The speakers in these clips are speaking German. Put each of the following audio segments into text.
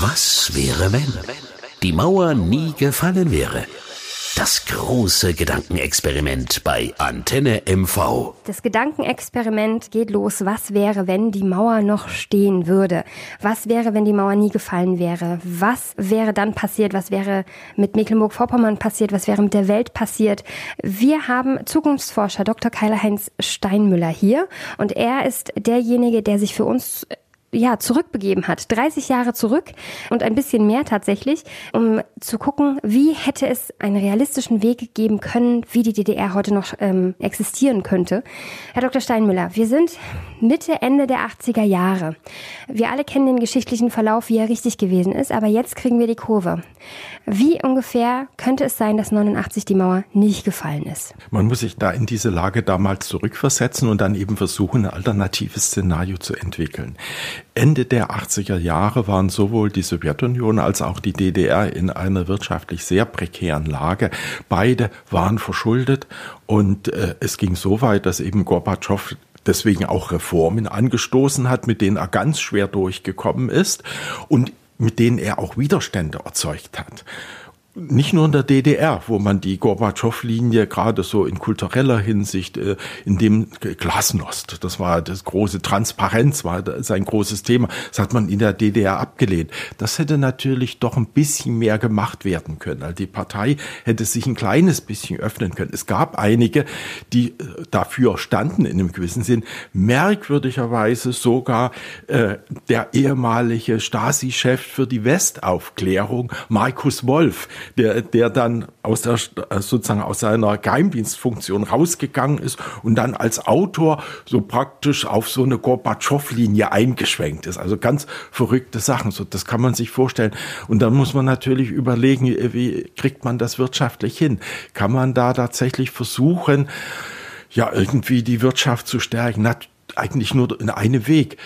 Was wäre, wenn die Mauer nie gefallen wäre? Das große Gedankenexperiment bei Antenne MV. Das Gedankenexperiment geht los. Was wäre, wenn die Mauer noch stehen würde? Was wäre, wenn die Mauer nie gefallen wäre? Was wäre dann passiert? Was wäre mit Mecklenburg-Vorpommern passiert? Was wäre mit der Welt passiert? Wir haben Zukunftsforscher Dr. Keiler-Heinz Steinmüller hier und er ist derjenige, der sich für uns ja, zurückbegeben hat. 30 Jahre zurück und ein bisschen mehr tatsächlich, um zu gucken, wie hätte es einen realistischen Weg geben können, wie die DDR heute noch ähm, existieren könnte. Herr Dr. Steinmüller, wir sind Mitte, Ende der 80er Jahre. Wir alle kennen den geschichtlichen Verlauf, wie er richtig gewesen ist, aber jetzt kriegen wir die Kurve. Wie ungefähr könnte es sein, dass 89 die Mauer nicht gefallen ist? Man muss sich da in diese Lage damals zurückversetzen und dann eben versuchen, ein alternatives Szenario zu entwickeln. Ende der 80er Jahre waren sowohl die Sowjetunion als auch die DDR in einer wirtschaftlich sehr prekären Lage. Beide waren verschuldet und äh, es ging so weit, dass eben Gorbatschow deswegen auch Reformen angestoßen hat, mit denen er ganz schwer durchgekommen ist und mit denen er auch Widerstände erzeugt hat nicht nur in der DDR, wo man die Gorbatschow-Linie gerade so in kultureller Hinsicht, äh, in dem Glasnost, das war das große Transparenz, war sein großes Thema, das hat man in der DDR abgelehnt. Das hätte natürlich doch ein bisschen mehr gemacht werden können. Also die Partei hätte sich ein kleines bisschen öffnen können. Es gab einige, die äh, dafür standen in einem gewissen Sinn. Merkwürdigerweise sogar äh, der ehemalige Stasi-Chef für die Westaufklärung, Markus Wolf, der, der dann aus der, sozusagen aus seiner Geheimdienstfunktion rausgegangen ist und dann als Autor so praktisch auf so eine Gorbatschow-Linie eingeschwenkt ist. Also ganz verrückte Sachen. So, das kann man sich vorstellen. Und dann muss man natürlich überlegen, wie kriegt man das wirtschaftlich hin? Kann man da tatsächlich versuchen, ja, irgendwie die Wirtschaft zu stärken? Na, eigentlich nur in einem Weg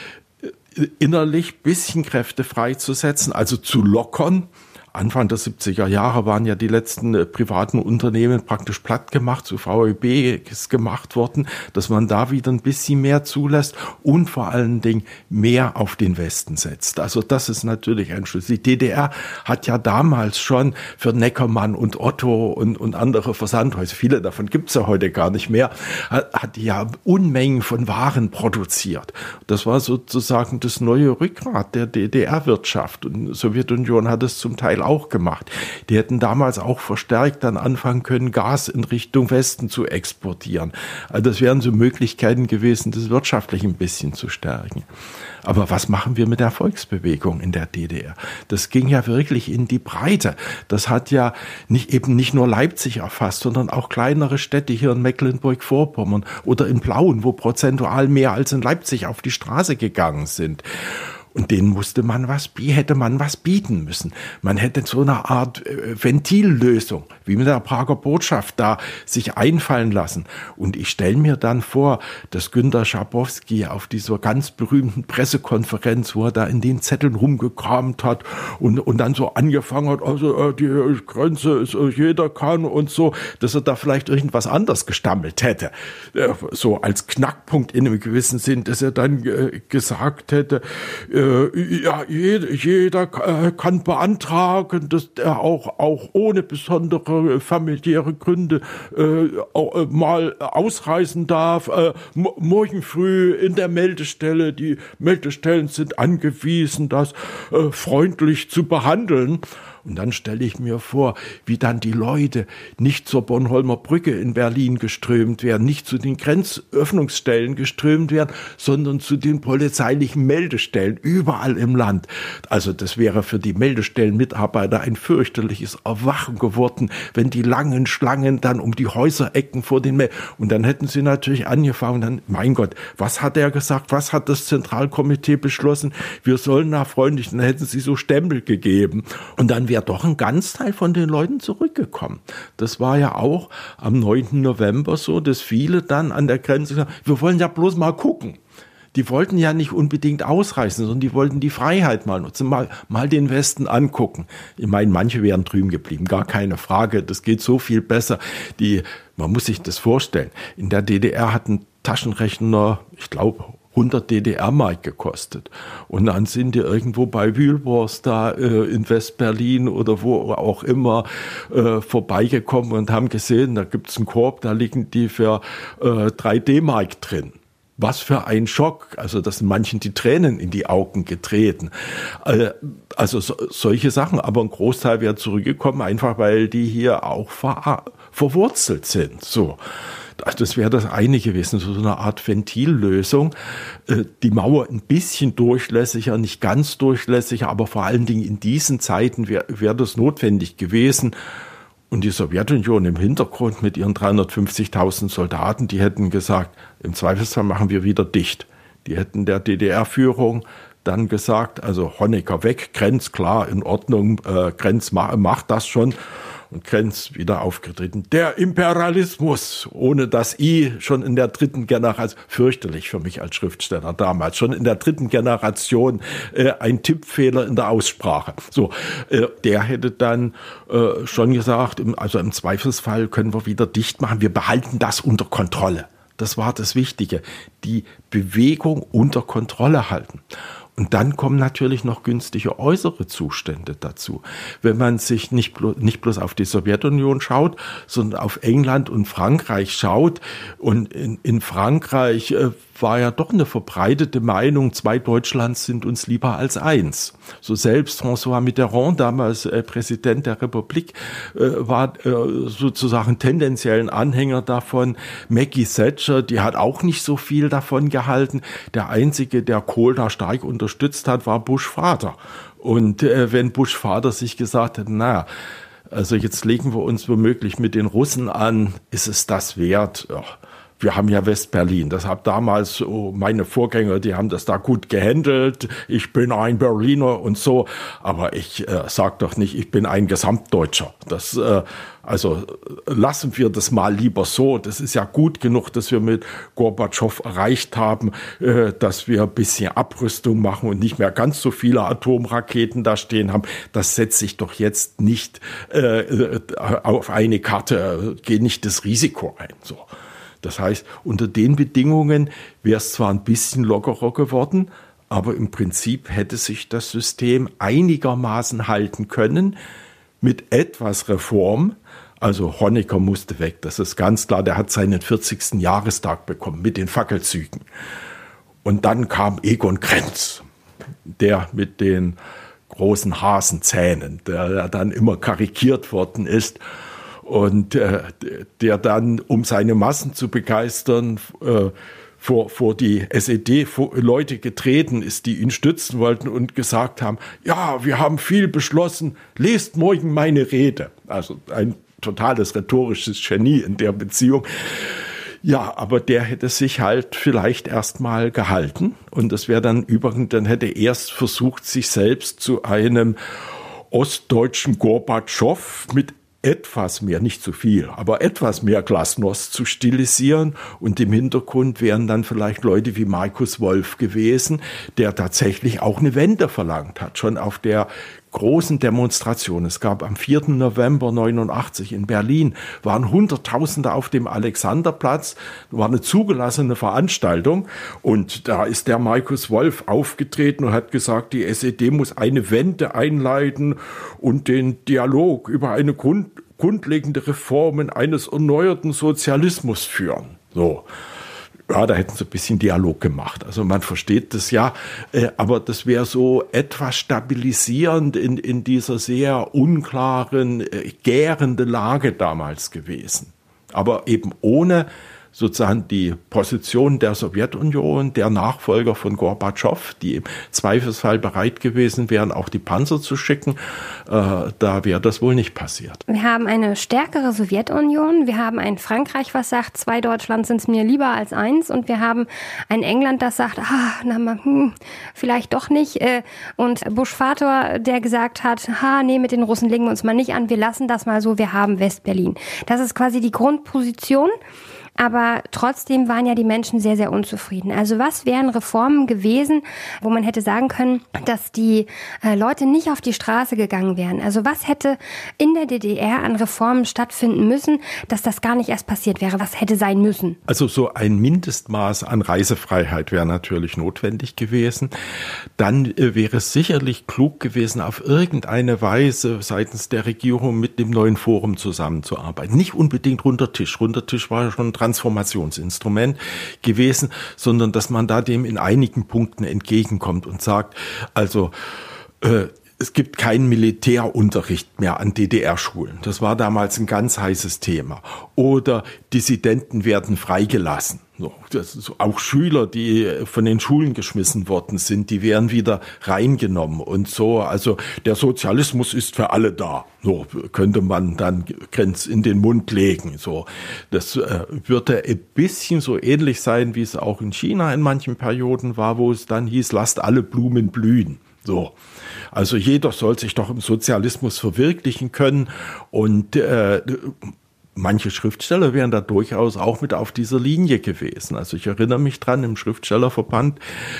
innerlich bisschen Kräfte freizusetzen, also zu lockern, Anfang der 70er Jahre waren ja die letzten äh, privaten Unternehmen praktisch platt gemacht, zu VEB ist gemacht worden, dass man da wieder ein bisschen mehr zulässt und vor allen Dingen mehr auf den Westen setzt. Also das ist natürlich ein Schluss. Die DDR hat ja damals schon für Neckermann und Otto und, und andere Versandhäuser, viele davon gibt's ja heute gar nicht mehr, hat ja Unmengen von Waren produziert. Das war sozusagen das neue Rückgrat der DDR-Wirtschaft und die Sowjetunion hat es zum Teil auch gemacht. Die hätten damals auch verstärkt dann anfangen können, Gas in Richtung Westen zu exportieren. Also das wären so Möglichkeiten gewesen, das wirtschaftlich ein bisschen zu stärken. Aber was machen wir mit der Volksbewegung in der DDR? Das ging ja wirklich in die Breite. Das hat ja nicht, eben nicht nur Leipzig erfasst, sondern auch kleinere Städte hier in Mecklenburg-Vorpommern oder in Plauen, wo prozentual mehr als in Leipzig auf die Straße gegangen sind. Und denen musste man was, hätte man was bieten müssen. Man hätte so eine Art äh, Ventillösung, wie mit der Prager Botschaft da sich einfallen lassen. Und ich stelle mir dann vor, dass Günter Schabowski auf dieser ganz berühmten Pressekonferenz, wo er da in den Zetteln rumgekramt hat und, und dann so angefangen hat, also äh, die Grenze ist, äh, jeder kann und so, dass er da vielleicht irgendwas anders gestammelt hätte. So als Knackpunkt in einem gewissen Sinn, dass er dann gesagt hätte, äh, ja, jeder, jeder äh, kann beantragen, dass er auch, auch ohne besondere familiäre Gründe äh, auch, äh, mal ausreisen darf. Morgen früh in der Meldestelle, die Meldestellen sind angewiesen, das freundlich zu behandeln. Und dann stelle ich mir vor, wie dann die Leute nicht zur Bornholmer Brücke in Berlin geströmt werden, nicht zu den Grenzöffnungsstellen geströmt werden, sondern zu den polizeilichen Meldestellen überall im Land. Also das wäre für die Meldestellenmitarbeiter ein fürchterliches Erwachen geworden, wenn die langen Schlangen dann um die Häuserecken vor den Mel und dann hätten sie natürlich angefangen, dann, mein Gott, was hat er gesagt, was hat das Zentralkomitee beschlossen, wir sollen nach freundlich, dann hätten sie so Stempel gegeben. Und dann wäre doch ein Ganzteil von den Leuten zurückgekommen. Das war ja auch am 9. November so, dass viele dann an der Grenze gesagt wir wollen ja bloß mal gucken. Die wollten ja nicht unbedingt ausreißen, sondern die wollten die Freiheit mal nutzen, mal, mal den Westen angucken. Ich meine, manche wären drüben geblieben, gar keine Frage. Das geht so viel besser. Die, man muss sich das vorstellen. In der DDR hatten Taschenrechner, ich glaube, 100 DDR-Mark gekostet. Und dann sind die irgendwo bei Wühlwurst da äh, in West-Berlin oder wo auch immer äh, vorbeigekommen und haben gesehen, da gibt's einen Korb, da liegen die für äh, 3 D-Mark drin. Was für ein Schock. Also, dass manchen die Tränen in die Augen getreten. Äh, also so, solche Sachen. Aber ein Großteil wäre zurückgekommen, einfach weil die hier auch ver verwurzelt sind. So. Also das wäre das eine gewesen, so eine Art Ventillösung. Äh, die Mauer ein bisschen durchlässiger, nicht ganz durchlässiger, aber vor allen Dingen in diesen Zeiten wäre wär das notwendig gewesen. Und die Sowjetunion im Hintergrund mit ihren 350.000 Soldaten, die hätten gesagt, im Zweifelsfall machen wir wieder dicht. Die hätten der DDR-Führung dann gesagt, also Honecker weg, Grenz klar, in Ordnung, äh, Grenz ma macht das schon und Krenz wieder aufgetreten. Der Imperialismus, ohne das I schon in der dritten Generation, fürchterlich für mich als Schriftsteller damals, schon in der dritten Generation äh, ein Tippfehler in der Aussprache. So, äh, der hätte dann äh, schon gesagt, im, also im Zweifelsfall können wir wieder dicht machen, wir behalten das unter Kontrolle. Das war das Wichtige, die Bewegung unter Kontrolle halten. Und dann kommen natürlich noch günstige äußere Zustände dazu. Wenn man sich nicht, blo nicht bloß auf die Sowjetunion schaut, sondern auf England und Frankreich schaut. Und in, in Frankreich äh, war ja doch eine verbreitete Meinung, zwei Deutschlands sind uns lieber als eins. So selbst François Mitterrand, damals äh, Präsident der Republik, äh, war äh, sozusagen tendenziell ein Anhänger davon. Maggie Thatcher, die hat auch nicht so viel davon gehalten. Der einzige, der Kohl da stark unterstützt hat, war Bush Vater. Und äh, wenn Bush Vater sich gesagt hat, naja, also jetzt legen wir uns womöglich mit den Russen an, ist es das wert? Ja wir haben ja West-Berlin. Das hat damals meine Vorgänger, die haben das da gut gehandelt. Ich bin ein Berliner und so. Aber ich äh, sag doch nicht, ich bin ein Gesamtdeutscher. Das, äh, also lassen wir das mal lieber so. Das ist ja gut genug, dass wir mit Gorbatschow erreicht haben, äh, dass wir ein bisschen Abrüstung machen und nicht mehr ganz so viele Atomraketen da stehen haben. Das setze ich doch jetzt nicht äh, äh auf eine Karte, äh, gehe nicht das Risiko ein. So. Das heißt, unter den Bedingungen wäre es zwar ein bisschen lockerer geworden, aber im Prinzip hätte sich das System einigermaßen halten können mit etwas Reform. Also Honecker musste weg, das ist ganz klar. Der hat seinen 40. Jahrestag bekommen mit den Fackelzügen. Und dann kam Egon Krenz, der mit den großen Hasenzähnen, der dann immer karikiert worden ist und äh, der dann, um seine Massen zu begeistern, äh, vor, vor die SED-Leute getreten ist, die ihn stützen wollten und gesagt haben, ja, wir haben viel beschlossen, lest morgen meine Rede. Also ein totales rhetorisches Genie in der Beziehung. Ja, aber der hätte sich halt vielleicht erstmal gehalten und das wäre dann übrigens, dann hätte er erst versucht, sich selbst zu einem ostdeutschen Gorbatschow mit etwas mehr, nicht zu viel, aber etwas mehr Glasnost zu stilisieren. Und im Hintergrund wären dann vielleicht Leute wie Markus Wolf gewesen, der tatsächlich auch eine Wende verlangt hat, schon auf der großen Demonstration. Es gab am 4. November 89 in Berlin, waren Hunderttausende auf dem Alexanderplatz, war eine zugelassene Veranstaltung und da ist der Markus Wolf aufgetreten und hat gesagt, die SED muss eine Wende einleiten und den Dialog über eine Grund, grundlegende Reformen eines erneuerten Sozialismus führen. So ja, da hätten sie ein bisschen Dialog gemacht. Also man versteht das ja, äh, aber das wäre so etwas stabilisierend in, in dieser sehr unklaren, äh, gärenden Lage damals gewesen. Aber eben ohne sozusagen die Position der Sowjetunion, der Nachfolger von Gorbatschow, die im Zweifelsfall bereit gewesen wären, auch die Panzer zu schicken, äh, da wäre das wohl nicht passiert. Wir haben eine stärkere Sowjetunion, wir haben ein Frankreich, was sagt, zwei Deutschland sind es mir lieber als eins und wir haben ein England, das sagt, ah, na, hm, vielleicht doch nicht äh, und Bush Vater, der gesagt hat, ha, nee, mit den Russen legen wir uns mal nicht an, wir lassen das mal so, wir haben Westberlin. Das ist quasi die Grundposition. Aber trotzdem waren ja die Menschen sehr, sehr unzufrieden. Also was wären Reformen gewesen, wo man hätte sagen können, dass die äh, Leute nicht auf die Straße gegangen wären? Also was hätte in der DDR an Reformen stattfinden müssen, dass das gar nicht erst passiert wäre? Was hätte sein müssen? Also so ein Mindestmaß an Reisefreiheit wäre natürlich notwendig gewesen. Dann äh, wäre es sicherlich klug gewesen, auf irgendeine Weise seitens der Regierung mit dem neuen Forum zusammenzuarbeiten. Nicht unbedingt runter Tisch. Runter Tisch war ja schon Transformationsinstrument gewesen, sondern dass man da dem in einigen Punkten entgegenkommt und sagt, also äh, es gibt keinen Militärunterricht mehr an DDR-Schulen. Das war damals ein ganz heißes Thema. Oder Dissidenten werden freigelassen. Auch Schüler, die von den Schulen geschmissen worden sind, die werden wieder reingenommen und so. Also der Sozialismus ist für alle da. So könnte man dann Grenz in den Mund legen. So, das äh, würde ein bisschen so ähnlich sein, wie es auch in China in manchen Perioden war, wo es dann hieß, lasst alle Blumen blühen. So. Also jeder soll sich doch im Sozialismus verwirklichen können und äh, manche Schriftsteller wären da durchaus auch mit auf dieser Linie gewesen. Also ich erinnere mich dran, im Schriftstellerverband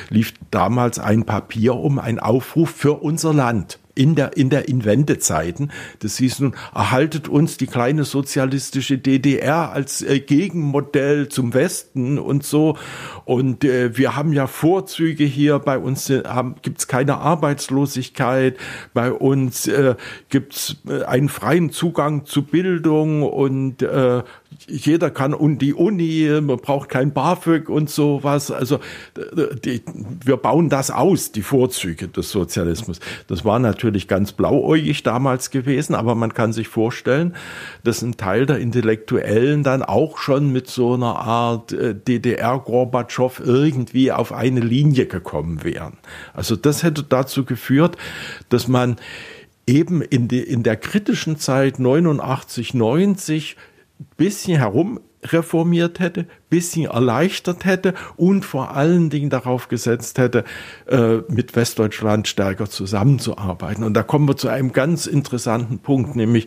lief damals ein Papier um, ein Aufruf für unser Land in der, in der Inwendezeiten. Das hieß nun, erhaltet uns die kleine sozialistische DDR als äh, Gegenmodell zum Westen und so. Und äh, wir haben ja Vorzüge hier. Bei uns äh, gibt es keine Arbeitslosigkeit. Bei uns äh, gibt es äh, einen freien Zugang zu Bildung und äh, jeder kann und die Uni, man braucht kein BAföG und sowas. Also die, wir bauen das aus, die Vorzüge des Sozialismus. Das war natürlich ganz blauäugig damals gewesen, aber man kann sich vorstellen, dass ein Teil der Intellektuellen dann auch schon mit so einer Art äh, DDR-Gorbatschow irgendwie auf eine Linie gekommen wären. Also das hätte dazu geführt, dass man eben in, die, in der kritischen Zeit 89, 90 bisschen herum reformiert hätte, bisschen erleichtert hätte und vor allen Dingen darauf gesetzt hätte, äh, mit Westdeutschland stärker zusammenzuarbeiten. Und da kommen wir zu einem ganz interessanten Punkt, nämlich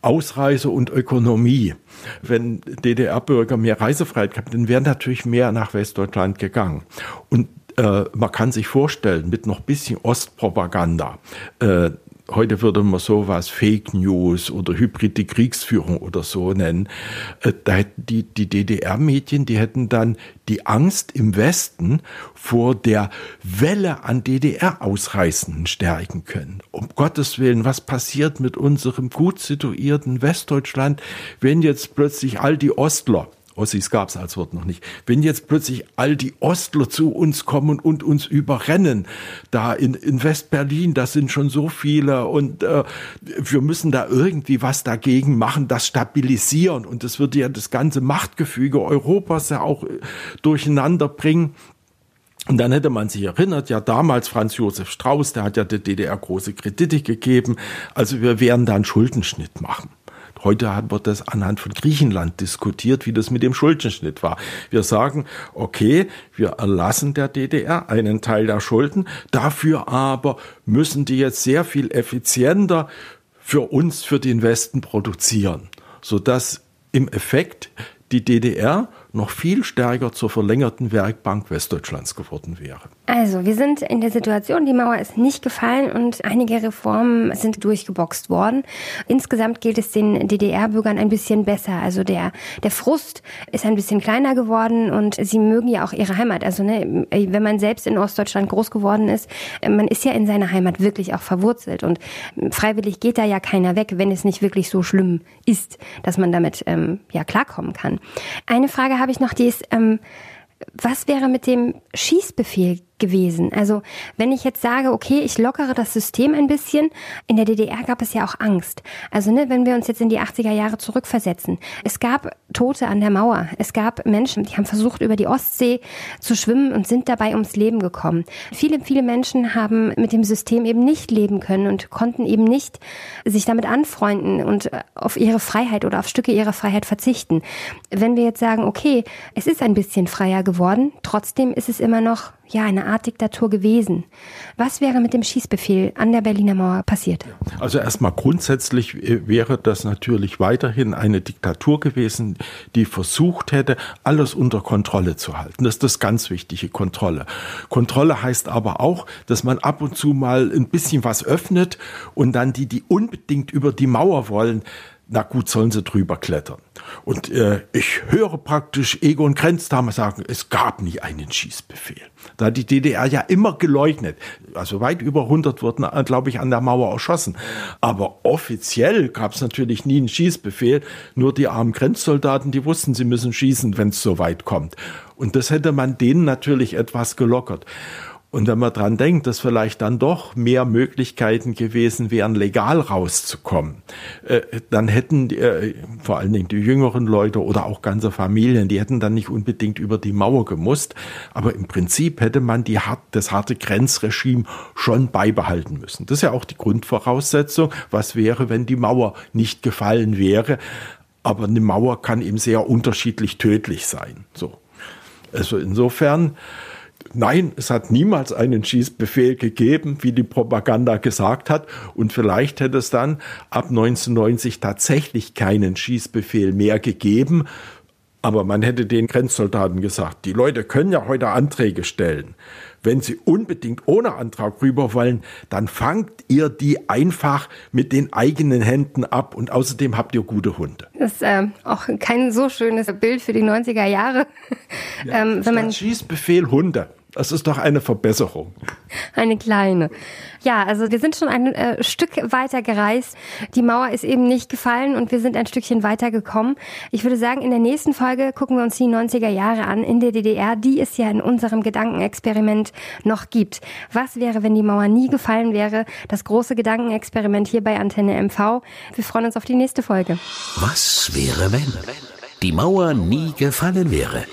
Ausreise und Ökonomie. Wenn DDR-Bürger mehr Reisefreiheit gehabt hätten, wären natürlich mehr nach Westdeutschland gegangen. Und äh, man kann sich vorstellen, mit noch bisschen Ostpropaganda, äh, heute würde man sowas Fake News oder hybride Kriegsführung oder so nennen. Äh, da hätten die, die DDR-Medien, die hätten dann die Angst im Westen vor der Welle an DDR-Ausreißenden stärken können. Um Gottes Willen, was passiert mit unserem gut situierten Westdeutschland, wenn jetzt plötzlich all die Ostler Ossis gab es als Wort noch nicht. Wenn jetzt plötzlich all die Ostler zu uns kommen und uns überrennen, da in, in West-Berlin, das sind schon so viele und äh, wir müssen da irgendwie was dagegen machen, das stabilisieren und das würde ja das ganze Machtgefüge Europas ja auch äh, durcheinander bringen. Und dann hätte man sich erinnert, ja damals Franz Josef Strauß, der hat ja der DDR große Kredite gegeben, also wir werden da einen Schuldenschnitt machen. Heute haben wir das anhand von Griechenland diskutiert, wie das mit dem Schuldenschnitt war. Wir sagen, okay, wir erlassen der DDR einen Teil der Schulden, dafür aber müssen die jetzt sehr viel effizienter für uns, für den Westen produzieren, sodass im Effekt die DDR noch viel stärker zur verlängerten Werkbank Westdeutschlands geworden wäre. Also, wir sind in der Situation, die Mauer ist nicht gefallen und einige Reformen sind durchgeboxt worden. Insgesamt geht es den DDR-Bürgern ein bisschen besser. Also der, der Frust ist ein bisschen kleiner geworden und sie mögen ja auch ihre Heimat. Also, ne, wenn man selbst in Ostdeutschland groß geworden ist, man ist ja in seiner Heimat wirklich auch verwurzelt und freiwillig geht da ja keiner weg, wenn es nicht wirklich so schlimm ist, dass man damit ähm, ja klarkommen kann. Eine Frage habe ich noch, die ist, ähm, was wäre mit dem Schießbefehl gewesen. Also wenn ich jetzt sage, okay, ich lockere das System ein bisschen, in der DDR gab es ja auch Angst. Also ne, wenn wir uns jetzt in die 80er Jahre zurückversetzen, es gab Tote an der Mauer, es gab Menschen, die haben versucht, über die Ostsee zu schwimmen und sind dabei ums Leben gekommen. Viele, viele Menschen haben mit dem System eben nicht leben können und konnten eben nicht sich damit anfreunden und auf ihre Freiheit oder auf Stücke ihrer Freiheit verzichten. Wenn wir jetzt sagen, okay, es ist ein bisschen freier geworden, trotzdem ist es immer noch ja eine Art Diktatur gewesen. Was wäre mit dem Schießbefehl an der Berliner Mauer passiert? Also erstmal grundsätzlich äh, wäre das natürlich weiterhin eine Diktatur gewesen, die versucht hätte, alles unter Kontrolle zu halten. Das ist das ganz wichtige Kontrolle. Kontrolle heißt aber auch, dass man ab und zu mal ein bisschen was öffnet und dann die, die unbedingt über die Mauer wollen, na gut, sollen sie drüber klettern. Und äh, ich höre praktisch Egon Krenz damals sagen, es gab nie einen Schießbefehl. Da hat die DDR ja immer geleugnet. Also weit über 100 wurden, äh, glaube ich, an der Mauer erschossen. Aber offiziell gab es natürlich nie einen Schießbefehl. Nur die armen Grenzsoldaten, die wussten, sie müssen schießen, wenn es so weit kommt. Und das hätte man denen natürlich etwas gelockert. Und wenn man dran denkt, dass vielleicht dann doch mehr Möglichkeiten gewesen wären, legal rauszukommen, äh, dann hätten äh, vor allen Dingen die jüngeren Leute oder auch ganze Familien, die hätten dann nicht unbedingt über die Mauer gemusst. Aber im Prinzip hätte man die das harte Grenzregime schon beibehalten müssen. Das ist ja auch die Grundvoraussetzung. Was wäre, wenn die Mauer nicht gefallen wäre? Aber eine Mauer kann eben sehr unterschiedlich tödlich sein. So. Also insofern, Nein, es hat niemals einen Schießbefehl gegeben, wie die Propaganda gesagt hat. Und vielleicht hätte es dann ab 1990 tatsächlich keinen Schießbefehl mehr gegeben. Aber man hätte den Grenzsoldaten gesagt, die Leute können ja heute Anträge stellen. Wenn sie unbedingt ohne Antrag rüber wollen, dann fangt ihr die einfach mit den eigenen Händen ab und außerdem habt ihr gute Hunde. Das ist äh, auch kein so schönes Bild für die 90er Jahre. Ja, ähm, wenn man Schießbefehl Hunde. Das ist doch eine Verbesserung. Eine kleine. Ja, also wir sind schon ein äh, Stück weiter gereist. Die Mauer ist eben nicht gefallen und wir sind ein Stückchen weiter gekommen. Ich würde sagen, in der nächsten Folge gucken wir uns die 90er Jahre an in der DDR, die es ja in unserem Gedankenexperiment noch gibt. Was wäre, wenn die Mauer nie gefallen wäre? Das große Gedankenexperiment hier bei Antenne MV. Wir freuen uns auf die nächste Folge. Was wäre, wenn die Mauer nie gefallen wäre?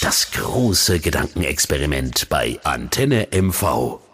Das große Gedankenexperiment bei Antenne MV.